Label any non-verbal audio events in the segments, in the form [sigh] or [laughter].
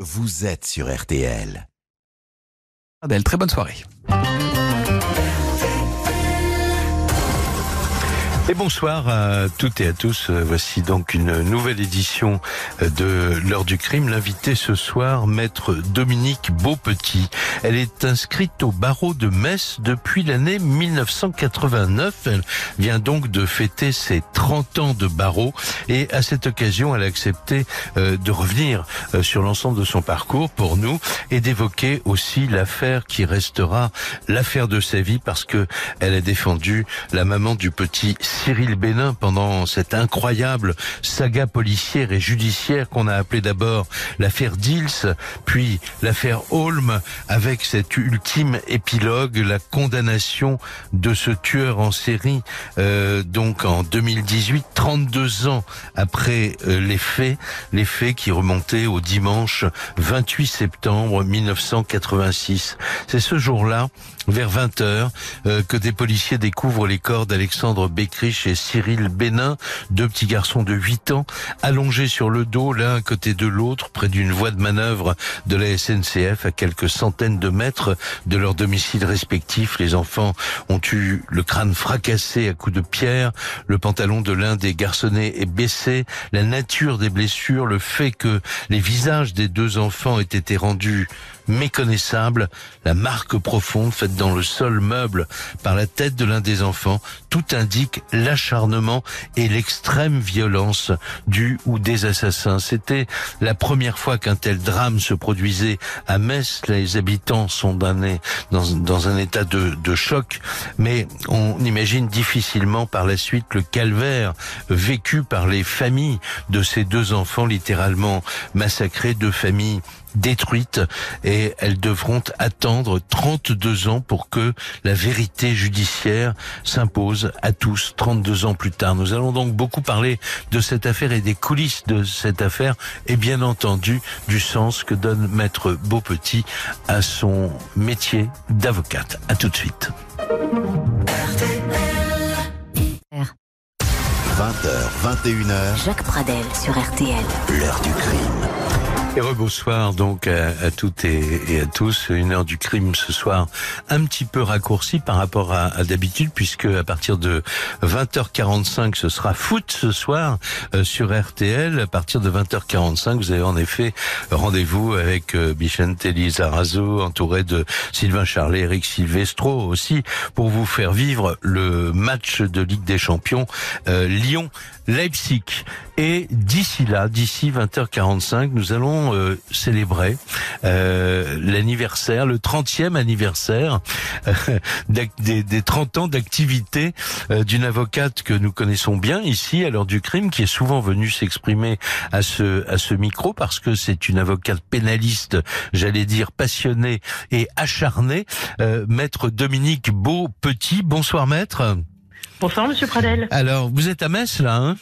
Vous êtes sur RTL. Adèle, très bonne soirée. Et bonsoir à toutes et à tous. Voici donc une nouvelle édition de l'heure du crime. L'invité ce soir, maître Dominique Beaupetit. Elle est inscrite au barreau de Metz depuis l'année 1989. Elle vient donc de fêter ses 30 ans de barreau et à cette occasion, elle a accepté euh, de revenir euh, sur l'ensemble de son parcours pour nous et d'évoquer aussi l'affaire qui restera l'affaire de sa vie parce que elle a défendu la maman du petit Cyril Bénin pendant cette incroyable saga policière et judiciaire qu'on a appelée d'abord l'affaire Dils, puis l'affaire Holm, avec cet ultime épilogue, la condamnation de ce tueur en série, euh, donc en 2018, 32 ans après euh, les faits, les faits qui remontaient au dimanche 28 septembre 1986. C'est ce jour-là, vers 20h, euh, que des policiers découvrent les corps d'Alexandre Et Cyril Bénin, deux petits garçons de 8 ans, allongés sur le dos l'un à côté de l'autre, près d'une voie de manœuvre de la SNCF, à quelques centaines de mètres de leur domicile respectif. Les enfants ont eu le crâne fracassé à coups de pierre, le pantalon de l'un des garçonnets est baissé, la nature des blessures, le fait que les visages des deux enfants aient été rendus méconnaissables, la marque profonde faite dans le sol meuble par la tête de l'un des enfants, tout indique l'acharnement et l'extrême violence du ou des assassins. C'était la première fois qu'un tel drame se produisait à Metz. Les habitants sont dans, dans un état de, de choc, mais on imagine difficilement par la suite le calvaire vécu par les familles de ces deux enfants littéralement massacrés, deux familles détruites et elles devront attendre 32 ans pour que la vérité judiciaire s'impose à tous 32 ans plus tard. Nous allons donc beaucoup parler de cette affaire et des coulisses de cette affaire et bien entendu du sens que donne maître Beaupetit à son métier d'avocate. À tout de suite. 20h, 21h. Jacques Pradel sur RTL. L'heure du crime. Et rebonsoir donc à, à toutes et, et, à tous. Une heure du crime ce soir un petit peu raccourcie par rapport à, à d'habitude puisque à partir de 20h45 ce sera foot ce soir euh, sur RTL. À partir de 20h45 vous avez en effet rendez-vous avec euh, Bichente Lizarazo entouré de Sylvain Charlet, Eric Silvestro aussi pour vous faire vivre le match de Ligue des Champions euh, Lyon Leipzig. Et d'ici là, d'ici 20h45, nous allons euh, célébrer euh, l'anniversaire, le 30e anniversaire euh, des, des, 30 ans d'activité euh, d'une avocate que nous connaissons bien ici à l'heure du crime, qui est souvent venue s'exprimer à ce, à ce micro parce que c'est une avocate pénaliste, j'allais dire passionnée et acharnée. Euh, maître Dominique Beau-Petit, bonsoir maître. Bonsoir, Monsieur Pradel. Alors, vous êtes à Metz, là, hein?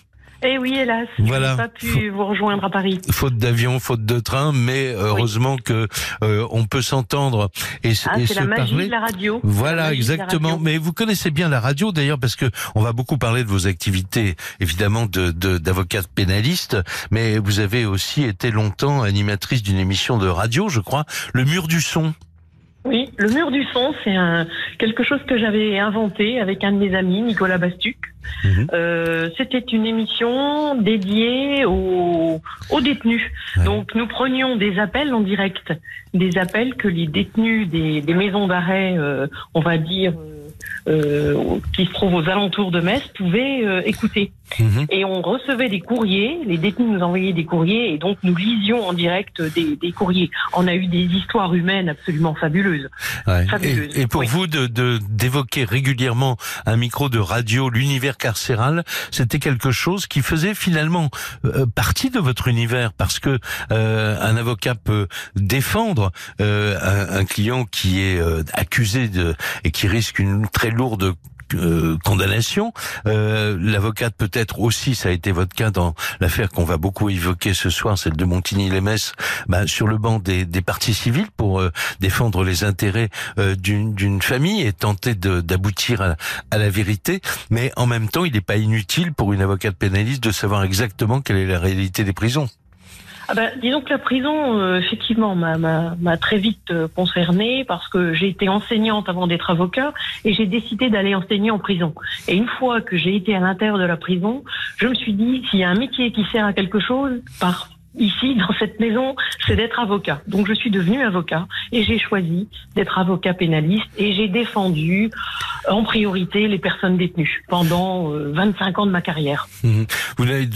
Eh oui, hélas, Voilà. je n'ai pas pu vous rejoindre à Paris. Faute d'avion, faute de train, mais heureusement que euh, on peut s'entendre et, Ah, et c'est se la magie parler. de la radio. Voilà, la exactement. radio. Mais vous connaissez bien la radio d'ailleurs parce que on va beaucoup parler de vos activités, évidemment, de de- d'avocate pénaliste. Mais vous avez aussi été longtemps animatrice d'une émission de radio, je crois, Le Mur du Son. Oui, le mur du son, c'est un, quelque chose que j'avais inventé avec un de mes amis, Nicolas Bastuc. Mhm. Euh, C'était une émission dédiée aux, aux détenus. Ouais. Donc, nous prenions des appels en direct, des appels que les détenus des, des maisons d'arrêt, euh, on va dire, euh, qui se trouvent aux alentours de Metz, pouvaient écouter. Mhm. Et on recevait des courriers, les détenus nous envoyaient des courriers, et donc nous lisions en direct des, des courriers. On a eu des histoires humaines absolument fabuleuses. Ouais. Et, et pour Oui. vous de de- d'évoquer régulièrement un micro de radio, l'univers carcéral, c'était quelque chose qui faisait finalement euh, partie de votre univers parce que euh, un avocat peut défendre euh, un, un client qui est euh, accusé de et qui risque une très lourde euh, condamnation. Euh, L'avocate peut-être aussi, ça a été votre cas dans l'affaire qu'on va beaucoup évoquer ce soir, celle de Montigny-les-Metz, bah, sur le banc des, des parties civiles pour euh, défendre les intérêts euh, d'une famille et tenter d'aboutir à, à la vérité. Mais en même temps, il n'est pas inutile pour une avocate pénaliste de savoir exactement quelle est la réalité des prisons. Ah ben, disons que la prison, euh, effectivement, m'a- très vite euh, concernée parce que j'ai été enseignante avant d'être avocat et j'ai décidé d'aller enseigner en prison. Et une fois que j'ai été à l'intérieur de la prison, je me suis dit, s'il y a un métier qui sert à quelque chose, par ici, dans cette maison, c'est d'être avocat. Donc je suis devenue avocat et j'ai choisi d'être avocat pénaliste et j'ai défendu euh, en priorité les personnes détenues pendant euh, 25 ans de ma carrière. Mhm. Vous n'avez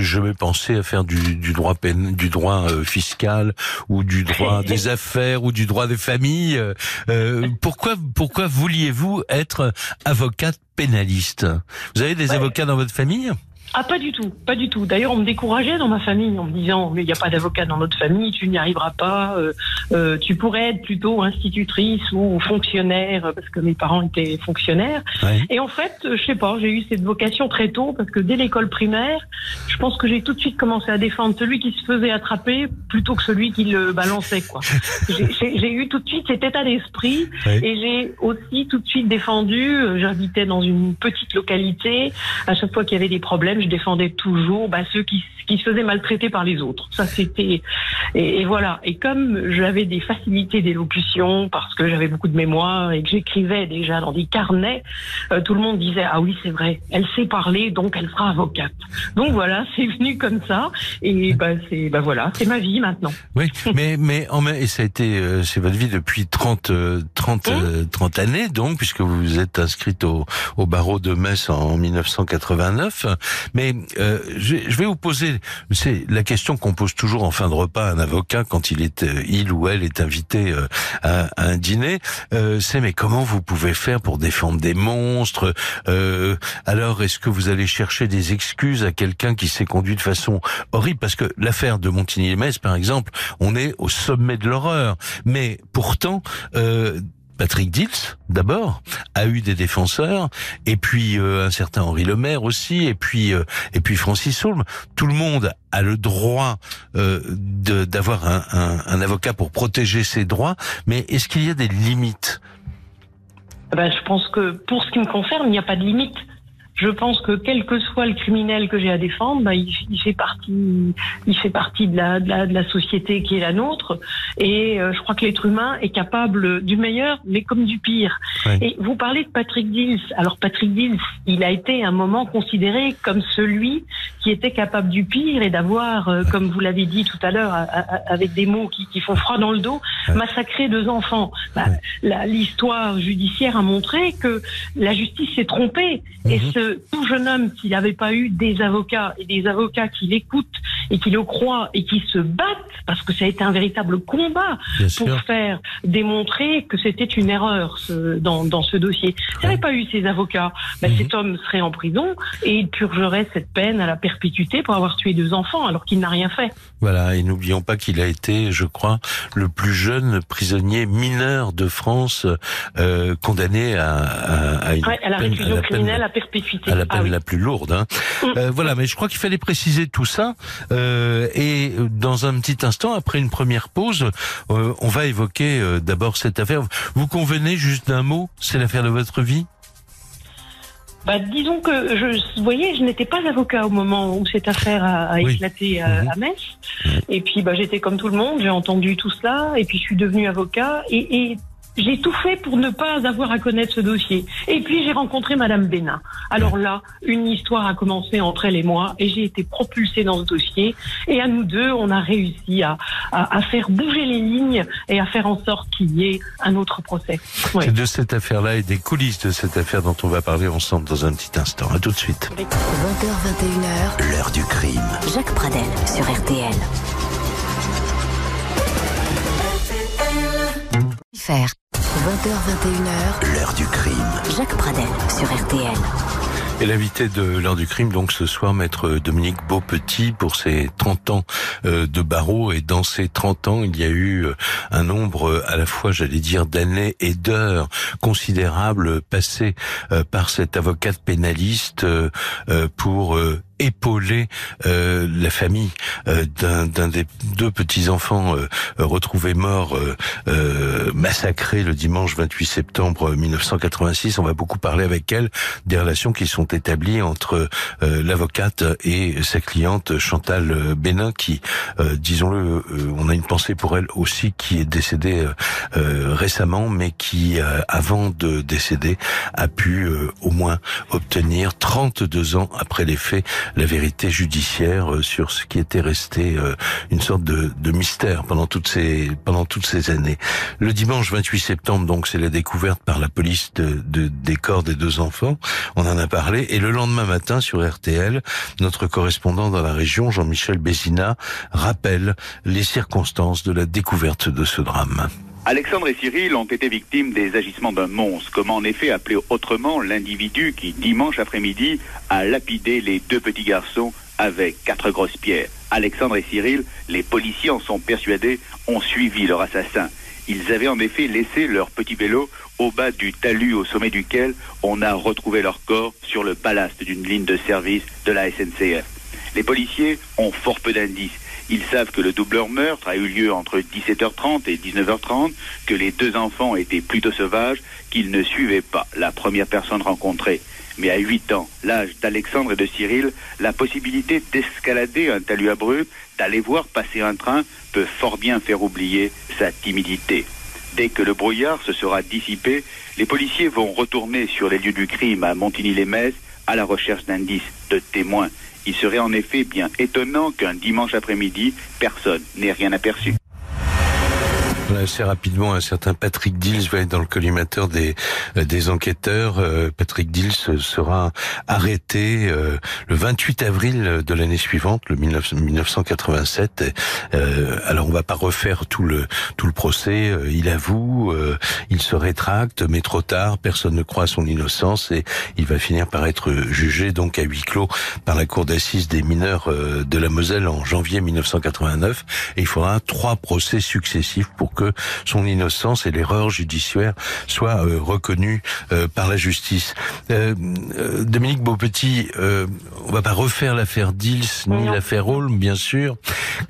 jamais pensé à faire du, du droit pén- du droit euh, fiscal ou du droit [laughs] des affaires ou du droit des familles. euh, euh, pourquoi pourquoi vouliez-vous être avocate pénaliste? Vous avez des Ouais. avocats dans votre famille? Ah, pas du tout, pas du tout. D'ailleurs, on me décourageait dans ma famille en me disant, mais il n'y a pas d'avocat dans notre famille, tu n'y arriveras pas, euh, euh, tu pourrais être plutôt institutrice ou fonctionnaire, euh, parce que mes parents étaient fonctionnaires. Ouais. Et en fait, euh, je sais pas, j'ai eu cette vocation très tôt, parce que dès l'école primaire, je pense que j'ai tout de suite commencé à défendre celui qui se faisait attraper plutôt que celui qui le balançait, quoi. [laughs] J'ai- eu tout de suite cet état d'esprit Ouais. et j'ai aussi tout de suite défendu, j'habitais dans une petite localité, à chaque fois qu'il y avait des problèmes, je défendais toujours bah, ceux qui, qui se faisaient maltraiter par les autres. Ça, c'était... Et, et voilà. Et comme j'avais des facilités d'élocution, parce que j'avais beaucoup de mémoire et que j'écrivais déjà dans des carnets, euh, tout le monde disait, ah oui, c'est vrai, elle sait parler, donc elle sera avocate. Donc voilà, [laughs] c'est venu comme ça. Et bah, c'est bah, voilà, c'est ma vie maintenant. Oui, mais mais en et ça a été euh, c'est votre vie depuis 30 euh, 30 euh, 30 années donc puisque vous vous êtes inscrite au au barreau de Metz en 1989. Mais euh, je, vais vous poser c'est la question qu'on pose toujours en fin de repas à un avocat quand il est euh, il ou elle est invité euh, à, à un dîner. Euh, c'est mais comment vous pouvez faire pour défendre des monstres Euh, Alors est-ce que vous allez chercher des excuses à quelqu'un qui s'est conduit de façon horrible? Parce que l'affaire de Montigny-les-Metz par exemple on est au sommet de l'horreur. Mais pourtant, euh, Patrick Dils, d'abord, a eu des défenseurs, et puis euh, un certain Henri Lemaire aussi, et puis euh, et puis Francis Saulme. Tout le monde a le droit euh, d'avoir un, un, un avocat pour protéger ses droits, mais est-ce qu'il y a des limites? Eh Ben, je pense que pour ce qui me concerne, il n'y a pas de limite. Je pense que quel que soit le criminel que j'ai à défendre, ben, il, il fait partie, il fait partie de la, de la, de la société qui est la nôtre. Et euh, je crois que l'être humain est capable du meilleur, mais comme du pire. Et vous parlez de Patrick Dils. Alors Patrick Dils, il a été à un moment considéré comme celui qui était capable du pire et d'avoir, euh, comme vous l'avez dit tout à l'heure, avec des mots qui, qui font froid dans le dos, massacré deux enfants. Bah, l'histoire judiciaire a montré que la justice s'est trompée. Et Mhm. Tout jeune homme, s'il n'avait pas eu des avocats et des avocats qui l'écoutent et qui le croient et qui se battent, parce que ça a été un véritable combat Bien pour sûr. faire démontrer que c'était une erreur ce- dans, dans ce dossier. S'il n'avait pas eu ces avocats, bah, Mhm. cet homme serait en prison et il purgerait cette peine à la perpétuité pour avoir tué deux enfants alors qu'il n'a rien fait. Voilà, et n'oublions pas qu'il a été, je crois, le plus jeune prisonnier mineur de France euh, condamné à, à, à une Ouais, à la peine, réclusion à la peine- criminelle à perpétuité. À la peine Ah oui. la plus lourde. Hein. Mm. Euh, voilà, mais je crois qu'il fallait préciser tout ça. Euh, et dans un petit instant, après une première pause, euh, on va évoquer euh, d'abord cette affaire. Vous convenez juste d'un mot C'est l'affaire de votre vie? Bah, disons que je, vous voyez, je n'étais pas avocat au moment où cette affaire a, a Oui. éclaté à, Mhm. à Metz. Et puis, bah, j'étais comme tout le monde, j'ai entendu tout cela, et puis je suis devenue avocat, et, et j'ai tout fait pour ne pas avoir à connaître ce dossier. Et puis, j'ai rencontré Madame Bénin. Alors là, une histoire a commencé entre elle et moi, et j'ai été propulsée dans ce dossier. Et à nous deux, on a réussi à, à, à faire bouger les lignes et à faire en sorte qu'il y ait un autre procès. Ouais. C'est de cette affaire-là et des coulisses de cette affaire dont on va parler ensemble dans un petit instant. À tout de suite. 20h, 21h, L'heure du crime. Jacques Pradel sur RTL. Faire 20h, 21h, L'heure du crime. Jacques Pradel sur RTL. Et l'invité de l'heure du crime, donc ce soir, maître Dominique Beaupetit, pour ses 30 ans euh, de barreau. Et dans ces 30 ans, il y a eu euh, un nombre euh, à la fois, j'allais dire, d'années et d'heures considérables passées par cet avocate pénaliste pour euh, épauler euh, la famille euh, d'un des deux petits enfants retrouvés morts, massacrés le dimanche 28 septembre 1986. On va beaucoup parler avec elle des relations qui sont établies entre l'avocate et sa cliente Chantal Bénin, qui, disons-le, on a une pensée pour elle aussi, qui est décédée récemment, mais qui, avant de décéder, a pu au moins obtenir 32 ans après les faits la vérité judiciaire euh, sur ce qui était resté euh, une sorte de, de mystère pendant toutes ces pendant toutes ces années. Le dimanche 28 septembre, donc, c'est la découverte par la police de, de, des corps des deux enfants. On en a parlé. Et le lendemain matin, sur RTL, notre correspondant dans la région, Jean-Michel Bézina, rappelle les circonstances de la découverte de ce drame. Alexandre et Cyril ont été victimes des agissements d'un monstre, comment en effet appeler autrement l'individu qui, dimanche après-midi, a lapidé les deux petits garçons avec quatre grosses pierres. Alexandre et Cyril, les policiers en sont persuadés, ont suivi leur assassin. Ils avaient en effet laissé leur petit vélo au bas du talus au sommet duquel on a retrouvé leur corps sur le ballast d'une ligne de service de la SNCF. Les policiers ont fort peu d'indices ils savent que le doubleur meurtre a eu lieu entre 17h30 et 19h30, que les deux enfants étaient plutôt sauvages, qu'ils ne suivaient pas la première personne rencontrée. Mais à 8 ans, l'âge d'Alexandre et de Cyril, la possibilité d'escalader un talus abrupt, d'aller voir passer un train, peut fort bien faire oublier sa timidité. Dès que le brouillard se sera dissipé, les policiers vont retourner sur les lieux du crime à Montigny-les-Metz à la recherche d'indices, de témoins. Il serait en effet bien étonnant qu'un dimanche après-midi, personne n'ait rien aperçu assez rapidement un certain Patrick Dills va être dans le collimateur des euh, des enquêteurs. Euh, Patrick Dills sera arrêté euh, le 28 avril de l'année suivante, le 1987. alors on va pas refaire tout le tout le procès. Il avoue, il se rétracte, mais trop tard. Personne ne croit à son innocence et il va finir par être jugé donc à huis clos par la cour d'assises des mineurs de la Moselle en janvier 1989. Et il faudra trois procès successifs pour que son innocence et l'erreur judiciaire soient euh, reconnues euh, par la justice. Euh, Dominique Beaupetit, on va pas refaire l'affaire Dils ni l'affaire Holm, bien sûr.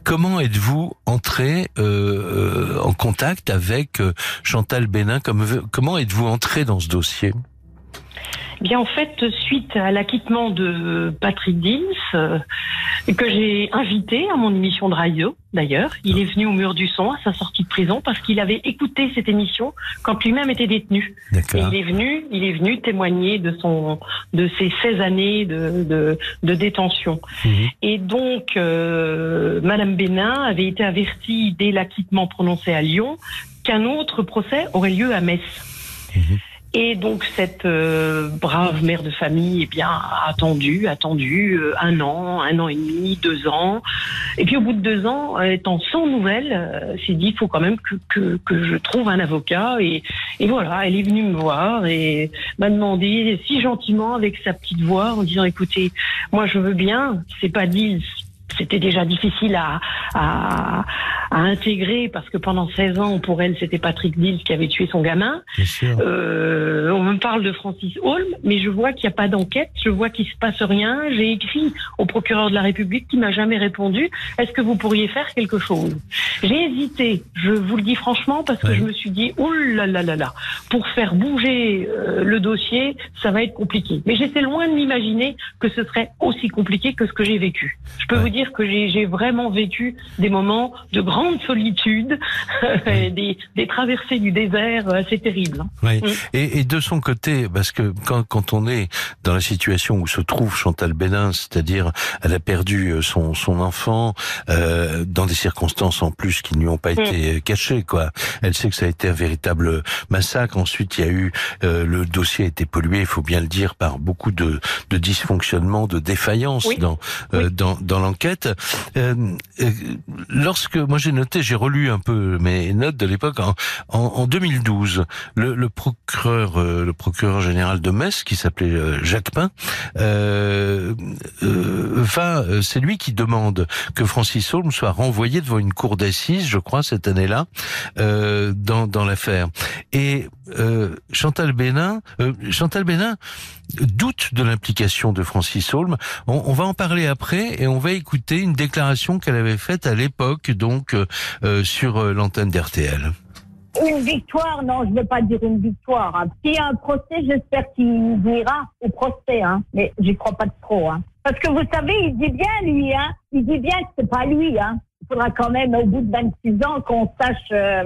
Comment êtes-vous entré en contact avec Chantal Bénin? Comment êtes-vous entré dans ce dossier? Bien, en fait, suite à l'acquittement de Patrick Dins, euh, que j'ai invité à mon émission de radio, d'ailleurs, il est venu au mur du son à sa sortie de prison parce qu'il avait écouté cette émission quand lui-même était détenu. Et il est venu, il est venu témoigner de son, de ses 16 années de, de, de détention. Mhm. Et donc, euh, Madame Bénin avait été avertie dès l'acquittement prononcé à Lyon qu'un autre procès aurait lieu à Metz. Mhm. Et donc cette euh, brave mère de famille, eh bien, a attendu, attendu euh, un an, un an et demi, deux ans. Et puis au bout de deux ans, étant sans nouvelles, euh, s'est dit il faut quand même que, que, que, je trouve un avocat. Et, et voilà, elle est venue me voir et m'a demandé si gentiment avec sa petite voix en disant écoutez, moi je veux bien, c'est pas dit c'était déjà difficile à, à, à, intégrer parce que pendant 16 ans, pour elle, c'était Patrick Dills qui avait tué son gamin. Euh, on me parle de Francis Holm, mais je vois qu'il n'y a pas d'enquête, je vois qu'il se passe rien. J'ai écrit au procureur de la République qui m'a jamais répondu. Est-ce que vous pourriez faire quelque chose? J'ai hésité, je vous le dis franchement, parce que je me suis dit, oh là là là là, pour faire bouger euh, le dossier, ça va être compliqué. Mais j'étais loin de m'imaginer que ce serait aussi compliqué que ce que j'ai vécu. Je peux vous dire que j'ai vraiment vécu des moments de grande solitude, [laughs] des, des, traversées du désert assez terribles. Hein. Oui. Mm. Et, et, de son côté, parce que quand, quand on est dans la situation où se trouve Chantal Bénin, c'est-à-dire elle a perdu euh, son, son enfant euh, dans des circonstances en plus qui ne lui ont pas mm. été cachées, quoi. Elle sait que ça a été un véritable massacre. Ensuite, il y a eu euh, le dossier a été pollué, il faut bien le dire, par beaucoup de, de dysfonctionnements, de défaillances dans, euh, dans dans l'enquête. Euh, euh, lorsque moi j'ai noté, j'ai relu un peu mes notes de l'époque. En, en, 2012, le, le procureur, euh, le procureur général de Metz, qui s'appelait euh, Jacques Pain, euh, euh, c'est lui qui demande que Francis Holm soit renvoyé devant une cour d'assises, je crois, cette année-là, dans, dans l'affaire. Et Chantal Bénin, Chantal Bénin doute de l'implication de Francis Holm. On, va en parler après et on va écouter une déclaration qu'elle avait faite à l'époque, donc euh, sur euh, l'antenne d'RTL. Une victoire, non, je ne veux pas dire une victoire. Hein. S'il y a un procès, j'espère qu'il ira au procès, hein. mais j'y crois pas trop. Hein. Parce que vous savez, il dit bien, lui, hein. il dit bien que c'est pas lui. Hein. Il faudra quand même, au bout de 26 ans, qu'on sache... Euh,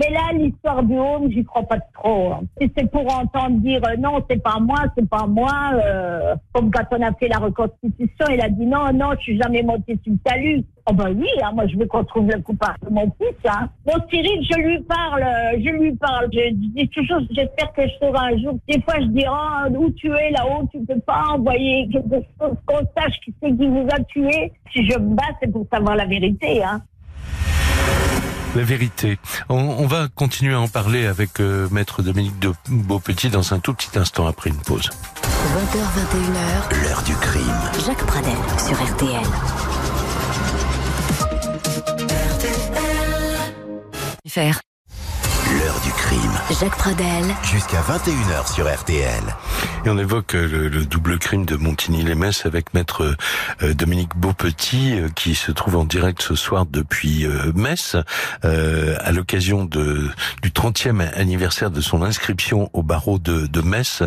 mais là, l'histoire du home, j'y crois pas trop. Hein. Et c'est pour entendre dire euh, non, c'est pas moi, c'est pas moi. Euh, comme quand on a fait la reconstitution, il a dit non, non, je suis jamais monté sur le talus. Oh ben oui, hein, moi je veux qu'on trouve le coupable de mon fils. Hein. Bon, Cyril, je lui parle, je lui parle. Je dis toujours, j'espère que je saurai un jour. Des fois, je dis, oh, où tu es là-haut, tu peux pas envoyer quelque chose qu'on sache qui c'est qui vous a tué. Si je me bats, c'est pour savoir la vérité. Hein la vérité. On, va continuer à en parler avec euh, Maître Dominique de Beaupetit dans un tout petit instant après une pause. 20h, 21h, l'heure du crime. Jacques Pradel sur RTL. L'heure du crime. Jacques Pradel. Jusqu'à 21h sur RTL. Et on évoque euh, le, double crime de Montigny-les-Metz avec maître euh, Dominique Beaupetit euh, qui se trouve en direct ce soir depuis Metz à l'occasion de du 30e anniversaire de son inscription au barreau de, de Metz.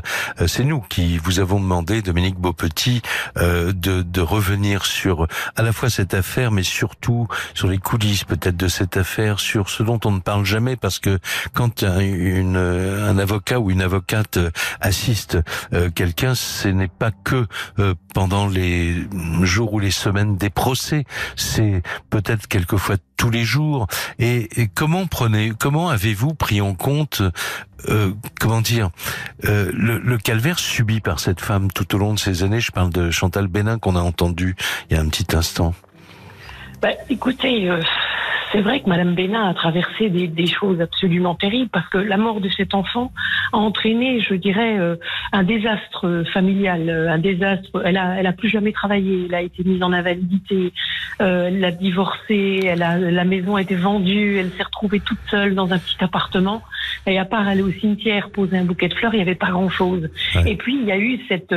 C'est nous qui vous avons demandé, Dominique Beaupetit, de, de revenir sur à la fois cette affaire, mais surtout sur les coulisses peut-être de cette affaire, sur ce dont on ne parle jamais parce que quand une, un avocat ou une avocate assiste euh, quelqu'un, ce n'est pas que euh, pendant les jours ou les semaines des procès, c'est peut-être quelquefois tous les jours. Et, comment prenez, comment avez-vous pris en compte, euh, comment dire, le, le, calvaire subi par cette femme tout au long de ces années? Je parle de Chantal Bénin qu'on a entendu il y a un petit instant. Bah, écoutez, c'est vrai que Madame Bénin a traversé des, des, choses absolument terribles parce que la mort de cet enfant a entraîné, je dirais, euh, un désastre familial, euh, un désastre. Elle a, elle a plus jamais travaillé. Elle a été mise en invalidité. Euh, elle a divorcé. Elle a, la maison a été vendue. Elle s'est retrouvée toute seule dans un petit appartement. Et à part aller au cimetière poser un bouquet de fleurs, il n'y avait pas grand-chose. Et puis il y a eu cette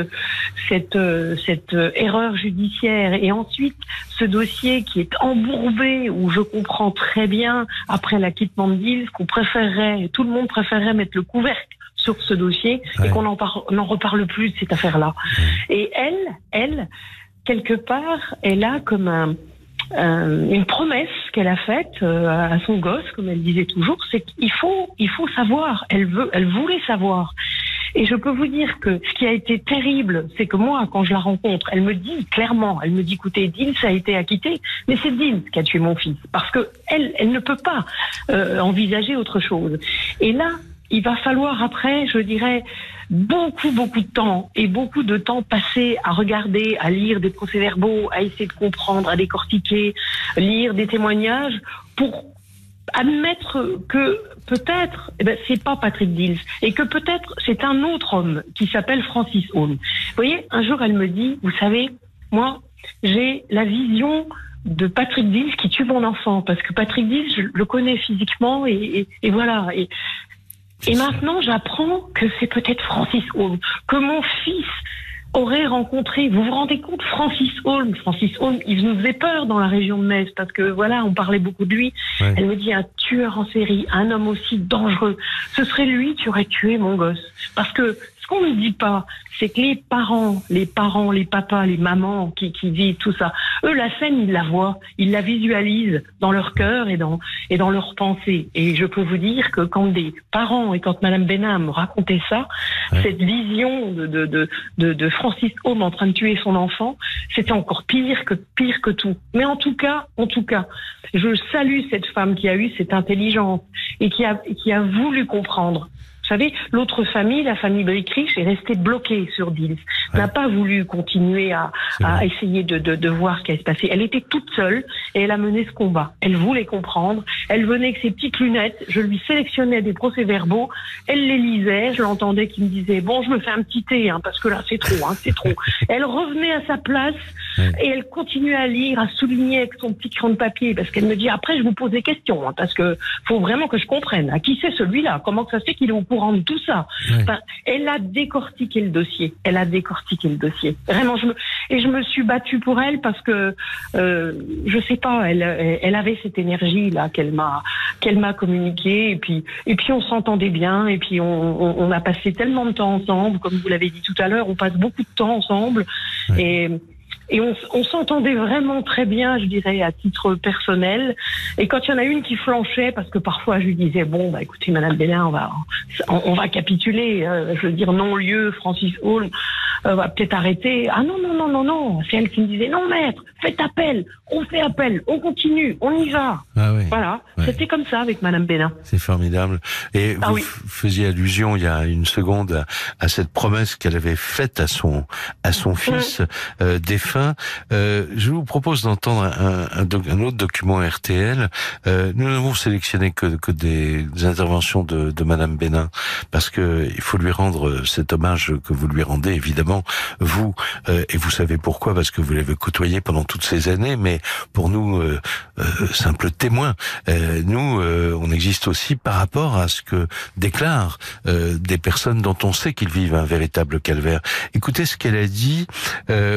cette cette erreur judiciaire et ensuite ce dossier qui est embourbé où je comprends très bien après l'acquittement de Gilles qu'on préférerait, tout le monde préférerait mettre le couvercle sur ce dossier et qu'on n'en reparle plus de cette affaire-là. Et elle, elle, quelque part, elle a comme un, une promesse qu'elle a faite euh, à son gosse, comme elle disait toujours, c'est qu'il faut, il faut savoir. Elle veut, elle voulait savoir. Et je peux vous dire que ce qui a été terrible, c'est que moi, quand je la rencontre, elle me dit clairement, elle me dit, écoutez, Dins a été acquitté, mais c'est Dins qui a tué mon fils, parce que elle, elle ne peut pas euh, envisager autre chose. Et là, il va falloir après, je dirais, beaucoup, beaucoup de temps et beaucoup de temps passé à regarder, à lire des procès-verbaux, à essayer de comprendre, à décortiquer, lire des témoignages pour admettre que peut-être eh ben, c'est pas Patrick Dills et que peut-être c'est un autre homme qui s'appelle Francis Holmes. Vous voyez, un jour elle me dit, vous savez, moi j'ai la vision de Patrick Dills qui tue mon enfant parce que Patrick Dills je le connais physiquement et, et, voilà et et maintenant, j'apprends que c'est peut-être Francis Holmes, que mon fils aurait rencontré. Vous vous rendez compte, Francis Holmes, Francis Holmes, il nous faisait peur dans la région de Metz parce que voilà, on parlait beaucoup de lui. Elle me dit un tueur en série, un homme aussi dangereux. Ce serait lui qui aurait tué mon gosse. Parce que ce qu'on ne dit pas, c'est que les parents, les parents, les papas, les mamans qui, qui vivent tout ça, eux, la scène, ils la voient, ils la visualisent dans leur cœur et dans, et dans leurs pensées. Et je peux vous dire que quand des parents et quand Madame Benham racontait ça, cette vision de, de, de, de, de Francis Home en train de tuer son enfant, c'était encore pire que, pire que tout. Mais en tout cas, en tout cas, je salue cette femme qui a eu cette intelligence et qui a, qui a voulu comprendre Vous savez, l'autre famille, la famille Brickrich, est restée bloquée sur Dils. Ouais. N'a pas voulu continuer à, essayer de, de, de voir ce qui allait se passer. Elle était toute seule et elle a mené ce combat. Elle voulait comprendre. Elle venait avec ses petites lunettes. Je lui sélectionnais des procès-verbaux. Elle les lisait. Je l'entendais qui me disait bon, je me fais un petit thé hein, parce que là c'est trop, hein, c'est trop. [laughs] Elle revenait à sa place Ouais. et elle continuait à lire, à souligner avec son petit crayon de papier parce qu'elle me dit après je vous pose des questions hein, parce que faut vraiment que je comprenne. À qui c'est celui-là? Comment ça se fait qu'il est au courant de tout ça Ouais. Enfin, Elle a décortiqué le dossier. Elle a décortiqué le dossier. Vraiment, je me et je me suis battue pour elle parce que euh, je sais pas, elle, elle avait cette énergie là qu'elle m'a qu'elle m'a communiquée et puis et puis on s'entendait bien et puis on, on, on a passé tellement de temps ensemble, comme vous l'avez dit tout à l'heure, on passe beaucoup de temps ensemble Ouais. et et on, s'entendait vraiment très bien, je dirais, à titre personnel. Et quand il y en a une qui flanchait, parce que parfois je lui disais, bon, bah écoutez, Madame Bélin, on va, on, va capituler, euh, je veux dire, non-lieu, Francis Hall, euh, va peut-être arrêter. Ah non, non, non, non, non. C'est elle qui me disait, non, maître, faites appel, on fait appel, on continue, on y va. Ah oui. Voilà, Ouais. c'était comme ça avec Madame Bélin. C'est formidable. Et Ah vous oui. faisiez allusion il y a une seconde à, à cette promesse qu'elle avait faite à son à son fils euh, défunt. Euh, je vous propose d'entendre un, un, un autre document RTL. Euh, nous n'avons sélectionné que, que des, des interventions de, de Madame Bénin parce que il faut lui rendre cet hommage que vous lui rendez évidemment vous euh, et vous savez pourquoi parce que vous l'avez côtoyé pendant toutes ces années. Mais pour nous euh, euh, simples témoins, euh, nous, euh, on existe aussi par rapport à ce que déclarent euh, des personnes dont on sait qu'ils vivent un véritable calvaire. Écoutez ce qu'elle a dit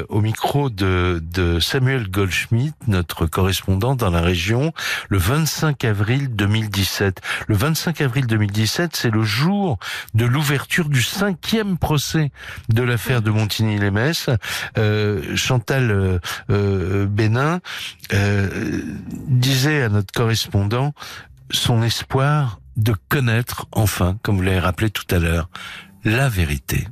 au micro de, de Samuel Goldschmidt, notre correspondant dans la région, le 25 avril 2017. Le 25 avril 2017, c'est le jour de l'ouverture du cinquième procès de l'affaire de Montigny-les-Metz. Euh, Chantal euh, euh, Bénin disait à notre correspondant son espoir de connaître enfin, comme vous l'avez rappelé tout à l'heure, la vérité.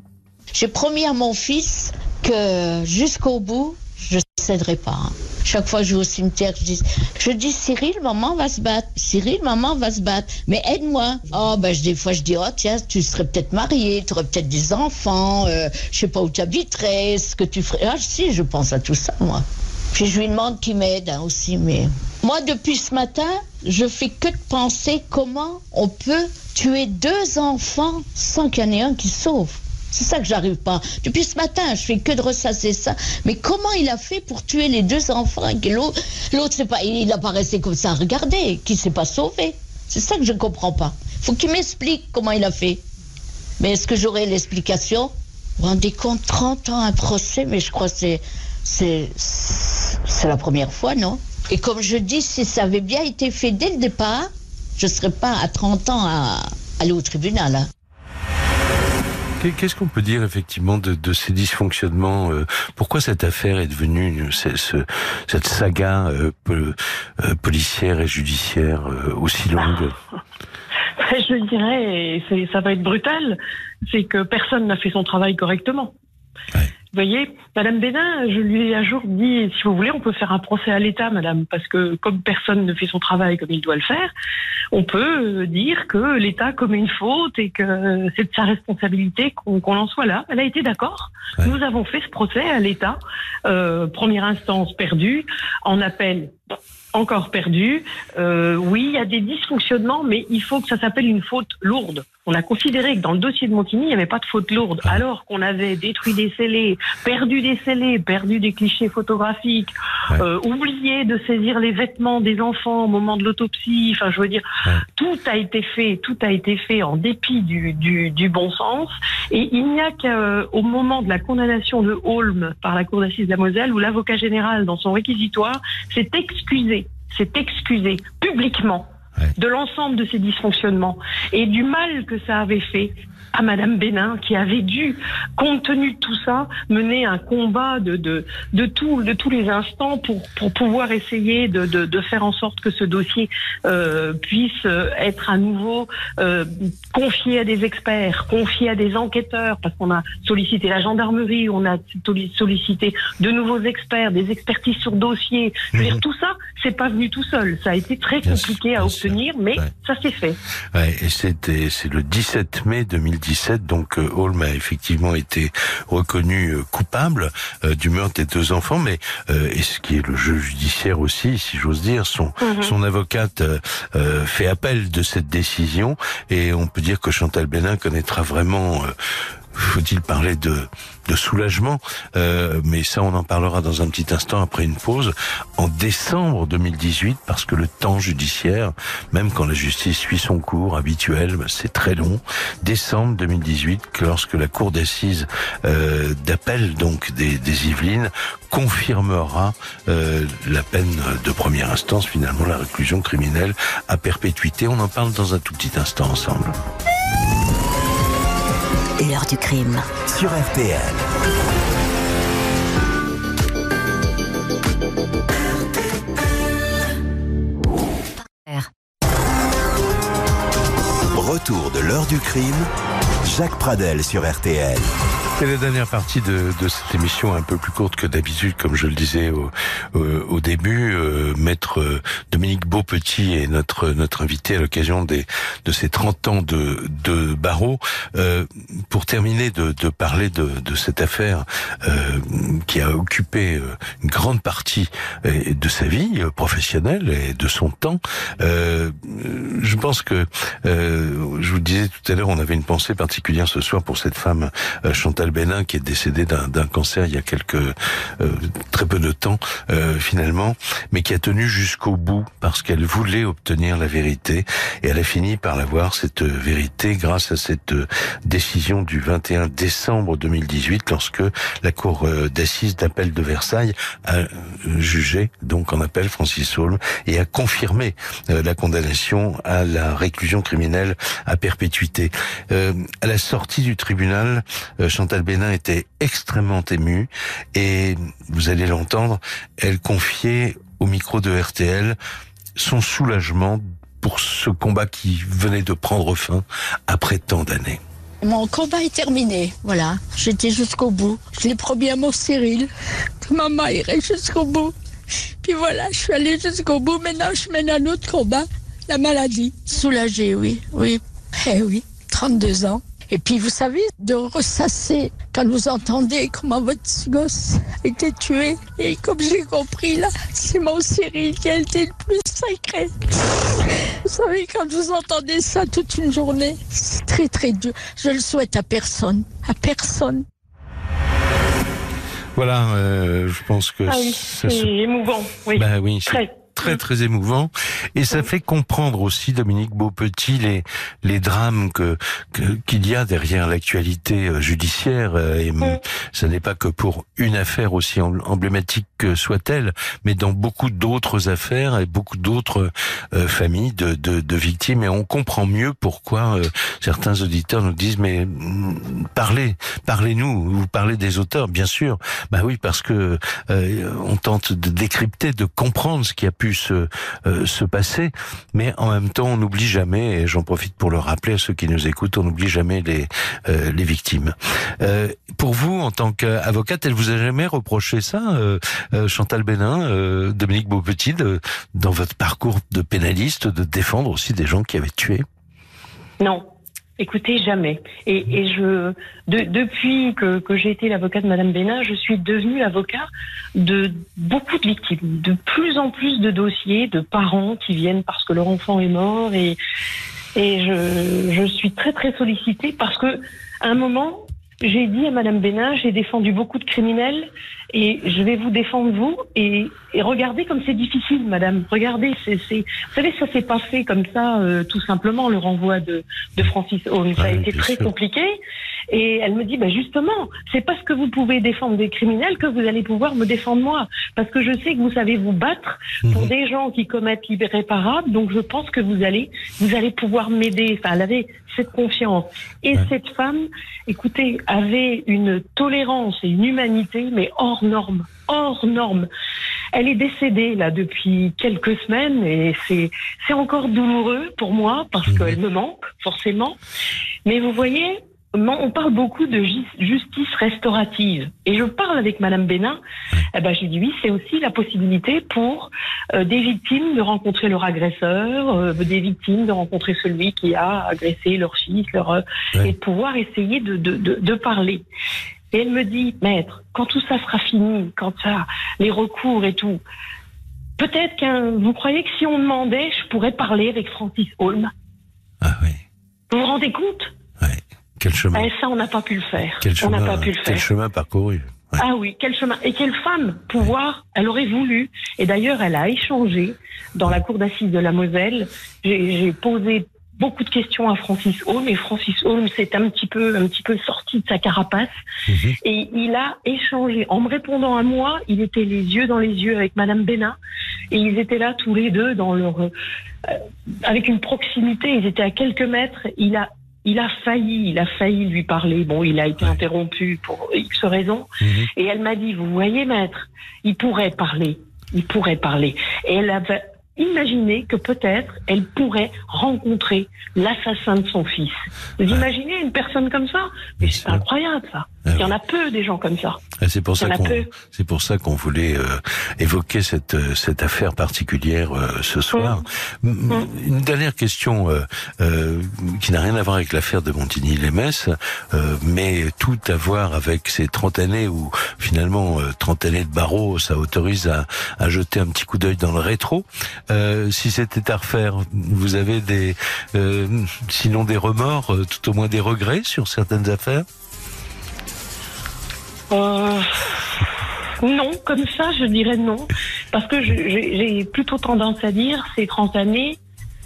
J'ai promis à mon fils que jusqu'au bout, je ne céderai pas. hein. Chaque fois que je vais au cimetière, je dis, je dis Cyril, maman va se battre. Cyril, maman va se battre. Mais aide-moi. Oh, ben, des fois, je dis, oh, tiens, tu serais peut-être marié, tu aurais peut-être des enfants, euh, je sais pas où tu habiterais, ce que tu ferais. Ah, si, je pense à tout ça, moi. Je lui demande qu'il m'aide hein, aussi, mais moi depuis ce matin, je fais que de penser comment on peut tuer deux enfants sans qu'il y en ait un qui sauve. C'est ça que j'arrive pas. Depuis ce matin, je fais que de ressasser ça. Mais comment il a fait pour tuer les deux enfants l'autre, l'autre pas, il a pas resté comme ça à regarder, qui s'est pas sauvé. C'est ça que je comprends pas. Faut qu'il m'explique comment il a fait. Mais est-ce que j'aurai l'explication? Vous vous rendez compte, 30 ans un procès, mais je crois que c'est, c'est, c'est la première fois, non? Et comme je dis, si ça avait bien été fait dès le départ, je ne serais pas à 30 ans à aller au tribunal. hein. Qu'est- Qu'est-ce qu'on peut dire effectivement de, de ces dysfonctionnements euh, Pourquoi cette affaire est devenue ce- ce- cette saga euh, euh, policière et judiciaire aussi longue? [laughs] Je dirais, ça va être brutal, c'est que personne n'a fait son travail correctement. Ouais. Vous voyez, Madame Bénin, je lui ai un jour dit, si vous voulez, on peut faire un procès à l'État, Madame, parce que comme personne ne fait son travail comme il doit le faire, on peut euh, dire que l'État commet une faute et que c'est de sa responsabilité qu'on en soit là. Elle a été d'accord. Ouais. Nous avons fait ce procès à l'État, euh, première instance perdue, en appel encore perdu. Euh, oui, il y a des dysfonctionnements, mais il faut que ça s'appelle une faute lourde. On a considéré que dans le dossier de Montigny, il n'y avait pas de faute lourde, Ah. alors qu'on avait détruit des scellés, perdu des scellés, perdu des clichés photographiques, Ouais. euh, oublié de saisir les vêtements des enfants au moment de l'autopsie. Enfin, je veux dire, Ouais. tout a été fait, tout a été fait en dépit du, du, du bon sens. Et il n'y a qu'au moment de la condamnation de Holm par la Cour d'assises de la Moselle où l'avocat général, dans son réquisitoire, s'est excusé, s'est excusé publiquement De l'ensemble de ces dysfonctionnements et du mal que ça avait fait à Madame Bénin qui avait dû, compte tenu de tout ça, mener un combat de de de tout de tous les instants pour pour pouvoir essayer de de, de faire en sorte que ce dossier euh, puisse euh, être à nouveau euh, confié à des experts, confié à des enquêteurs, parce qu'on a sollicité la gendarmerie, on a sollicité de nouveaux experts, des expertises sur dossier. Je veux dire, tout ça, c'est pas venu tout seul. Ça a été très compliqué à obtenir, mais Ouais. ça s'est fait. Ouais, et c'était c'est le 17 mai 2017, donc euh, Holm a effectivement été reconnu euh, coupable euh, du meurtre des deux enfants, mais euh, et ce qui est le jeu judiciaire aussi, si j'ose dire, son Mhm. son avocate fait appel de cette décision, et on peut dire que Chantal Bénin connaîtra vraiment. Faut-il parler de, de soulagement Euh, Mais ça, on en parlera dans un petit instant après une pause. En décembre 2018, parce que le temps judiciaire, même quand la justice suit son cours habituel, c'est très long. Décembre 2018, que lorsque la cour d'assises euh, d'appel donc des, des Yvelines confirmera euh, la peine de première instance, finalement la réclusion criminelle à perpétuité. On en parle dans un tout petit instant ensemble. L'heure du crime. Sur RTL. Retour de l'heure du crime. Jacques Pradel sur RTL. C'est la dernière partie de, de cette émission un peu plus courte que d'habitude, comme je le disais au, au, au début. Euh, Maître euh, Dominique Beaupetit est notre notre invité à l'occasion des de ses 30 ans de, de barreau. Euh, pour terminer de, de parler de, de cette affaire euh, qui a occupé euh, une grande partie euh, de sa vie professionnelle et de son temps, je pense que je vous disais tout à l'heure, on avait une pensée particulière ce soir pour cette femme euh, Chantal Bénin qui est décédée d'un cancer il y a quelques euh, très peu de temps euh, finalement, mais qui a tenu jusqu'au bout parce qu'elle voulait obtenir la vérité et elle a fini par l'avoir cette euh, vérité grâce à cette euh, décision du 21 décembre 2018 lorsque la cour d'assises d'appel de Versailles a jugé donc en appel Francis Holm et a confirmé la condamnation à la réclusion criminelle à perpétuité. Sortie du tribunal, euh, Chantal Bénin était extrêmement émue et vous allez l'entendre, elle confiait au micro de RTL son soulagement pour ce combat qui venait de prendre fin après tant d'années. Mon combat est terminé, voilà. J'étais jusqu'au bout. Je l'ai promis à mon Cyril que maman irait jusqu'au bout. Puis voilà, je suis allée jusqu'au bout. Maintenant, je mène un autre combat, la maladie. Soulagée, oui, oui. Eh oui, 32 ans. Et puis, vous savez, de ressasser quand vous entendez comment votre gosse a été tué. Et comme j'ai compris, là, c'est mon Cyril qui a été le plus sacré. Vous savez, quand vous entendez ça toute une journée, c'est très très dur. Je le souhaite à personne, à personne. Voilà, euh, je pense que Ah oui, c'est se... émouvant. Oui, Bah oui, très. Très très émouvant. Et ça fait comprendre aussi Dominique Beaupetit les les drames que qu'il y a derrière l'actualité euh, judiciaire. Euh, et ce n'est pas que pour une affaire aussi em- emblématique que soit-elle mais dans beaucoup d'autres affaires et beaucoup d'autres euh, familles de, de de victimes. Et on comprend mieux pourquoi euh, certains auditeurs nous disent mais mm, parlez parlez-nous. Vous parlez des auteurs bien sûr. Bah oui parce que euh, on tente de décrypter, de comprendre ce qui a pu se, euh, se passer, mais en même temps, on n'oublie jamais, et j'en profite pour le rappeler à ceux qui nous écoutent, on n'oublie jamais les, euh, les victimes. Euh, pour vous, en tant qu'avocate, elle vous a jamais reproché ça, Chantal Bénin, Dominique Beaupetit, dans votre parcours de pénaliste, de défendre aussi des gens qui avaient tué? Non. Écoutez, jamais. Et, depuis que, j'ai été l'avocat de Madame Bénin, je suis devenue l'avocat de beaucoup de victimes, de plus en plus de dossiers de parents qui viennent parce que leur enfant est mort et je suis très très sollicitée parce que à un moment j'ai dit à Madame Bénin, j'ai défendu beaucoup de criminels et je vais vous défendre vous et, et regardez comme c'est difficile, Madame. Regardez, c'est, c'est, vous savez, ça s'est pas fait comme ça, euh, tout simplement le renvoi de, de Francis Holmes. Ça a Ouais, été très sûr. compliqué Et elle me dit, bah justement, c'est parce que vous pouvez défendre des criminels que vous allez pouvoir me défendre moi. Parce que je sais que vous savez vous battre pour Mhm. des gens qui commettent l'irréparable. Donc je pense que vous allez, vous allez pouvoir m'aider. Enfin, elle avait cette confiance. Et Ouais. cette femme, écoutez, avait une tolérance et une humanité, mais hors norme, hors norme. Elle est décédée là depuis quelques semaines et c'est c'est encore douloureux pour moi parce qu'elle me manque forcément. Mais vous voyez, on parle beaucoup de jus- justice restaurative et je parle avec Madame Bénin. Eh ben, je lui dis oui, c'est aussi la possibilité pour euh, des victimes de rencontrer leur agresseur, euh, des victimes de rencontrer celui qui a agressé leur fils, leur euh, Ouais. et de pouvoir essayer de, de, de, de parler. Et elle me dit, maître, quand tout ça sera fini, quand ça, les recours et tout, peut-être qu'un, vous croyez que si on demandait, je pourrais parler avec Francis Holm. Ah oui. Vous vous rendez compte? Quel chemin. Eh, Ça, on n'a pas pu le faire. Quel on chemin. n'a pas pu le Quel faire. chemin parcouru. Ouais. Ah oui, quel chemin. Et quelle femme pouvoir, elle aurait voulu. Et d'ailleurs, elle a échangé dans la cour d'assises de la Moselle. J'ai posé beaucoup de questions à Francis Holm et Francis Holm s'est un petit peu, un petit peu sorti de sa carapace Mhm. et il a échangé. En me répondant à moi, il était les yeux dans les yeux avec Madame Bénin et ils étaient là tous les deux dans leur, euh, avec une proximité. Ils étaient à quelques mètres. Il a il a failli, il a failli lui parler. Bon, il a été Ouais. interrompu pour X raisons. Mhm. Et elle m'a dit, vous voyez, maître, il pourrait parler. Il pourrait parler. Et elle avait imaginé que peut-être elle pourrait rencontrer l'assassin de son fils. Vous imaginez une personne comme ça? Mais c'est incroyable, ça. Ah Il y en a peu des gens comme ça. C'est pour ça qu'on peu. c'est pour ça qu'on voulait euh, évoquer cette euh, cette affaire particulière euh, ce soir. M- Mm. Une dernière question euh, qui n'a rien à voir avec l'affaire de Montigny-les-Metz, euh, mais tout à voir avec ces 30 années où finalement euh, 30 années de barreau, ça autorise à, à jeter un petit coup d'œil dans le rétro. Euh, si c'était à refaire, vous avez des euh, sinon des remords, euh, tout au moins des regrets sur certaines affaires? Euh, non, comme ça, je dirais non. Parce que j'ai j'ai plutôt tendance à dire, ces 30 années,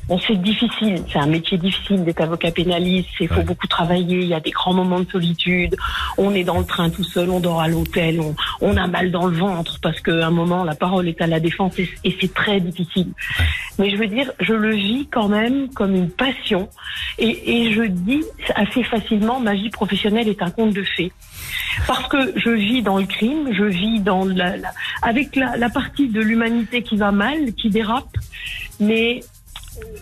bon, c'est difficile. C'est un métier difficile d'être avocat pénaliste. Il faut Ouais. beaucoup travailler. Il y a des grands moments de solitude. On est dans le train tout seul, on dort à l'hôtel, on, on a mal dans le ventre parce qu'à un moment, la parole est à la défense et, et c'est très difficile. Mais je veux dire, je le vis quand même comme une passion. Et, et je dis assez facilement, ma vie professionnelle est un conte de fées. Parce que je vis dans le crime, je vis dans la, la- avec la, la partie de l'humanité qui va mal, qui dérape, mais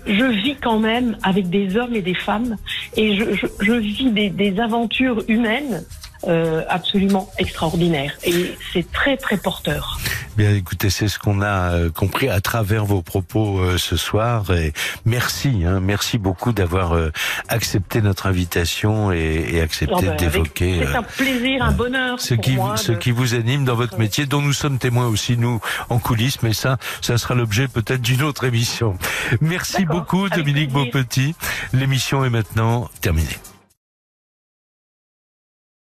je vis quand même avec des hommes et des femmes, et je, je, je vis des, des aventures humaines euh, absolument extraordinaires. Et c'est très très porteur. Bien, écoutez, c'est ce qu'on a euh, compris à travers vos propos euh, ce soir. Et merci, hein, merci beaucoup d'avoir euh, accepté notre invitation et, et accepté Oh, ben, d'évoquer C'est euh, un plaisir, un bonheur ce pour qui, moi. ce de- qui vous anime dans votre métier, dont nous sommes témoins aussi nous en coulisses. Mais ça, ça sera l'objet peut-être d'une autre émission. Merci beaucoup, Dominique. Beaupetit. L'émission est maintenant terminée.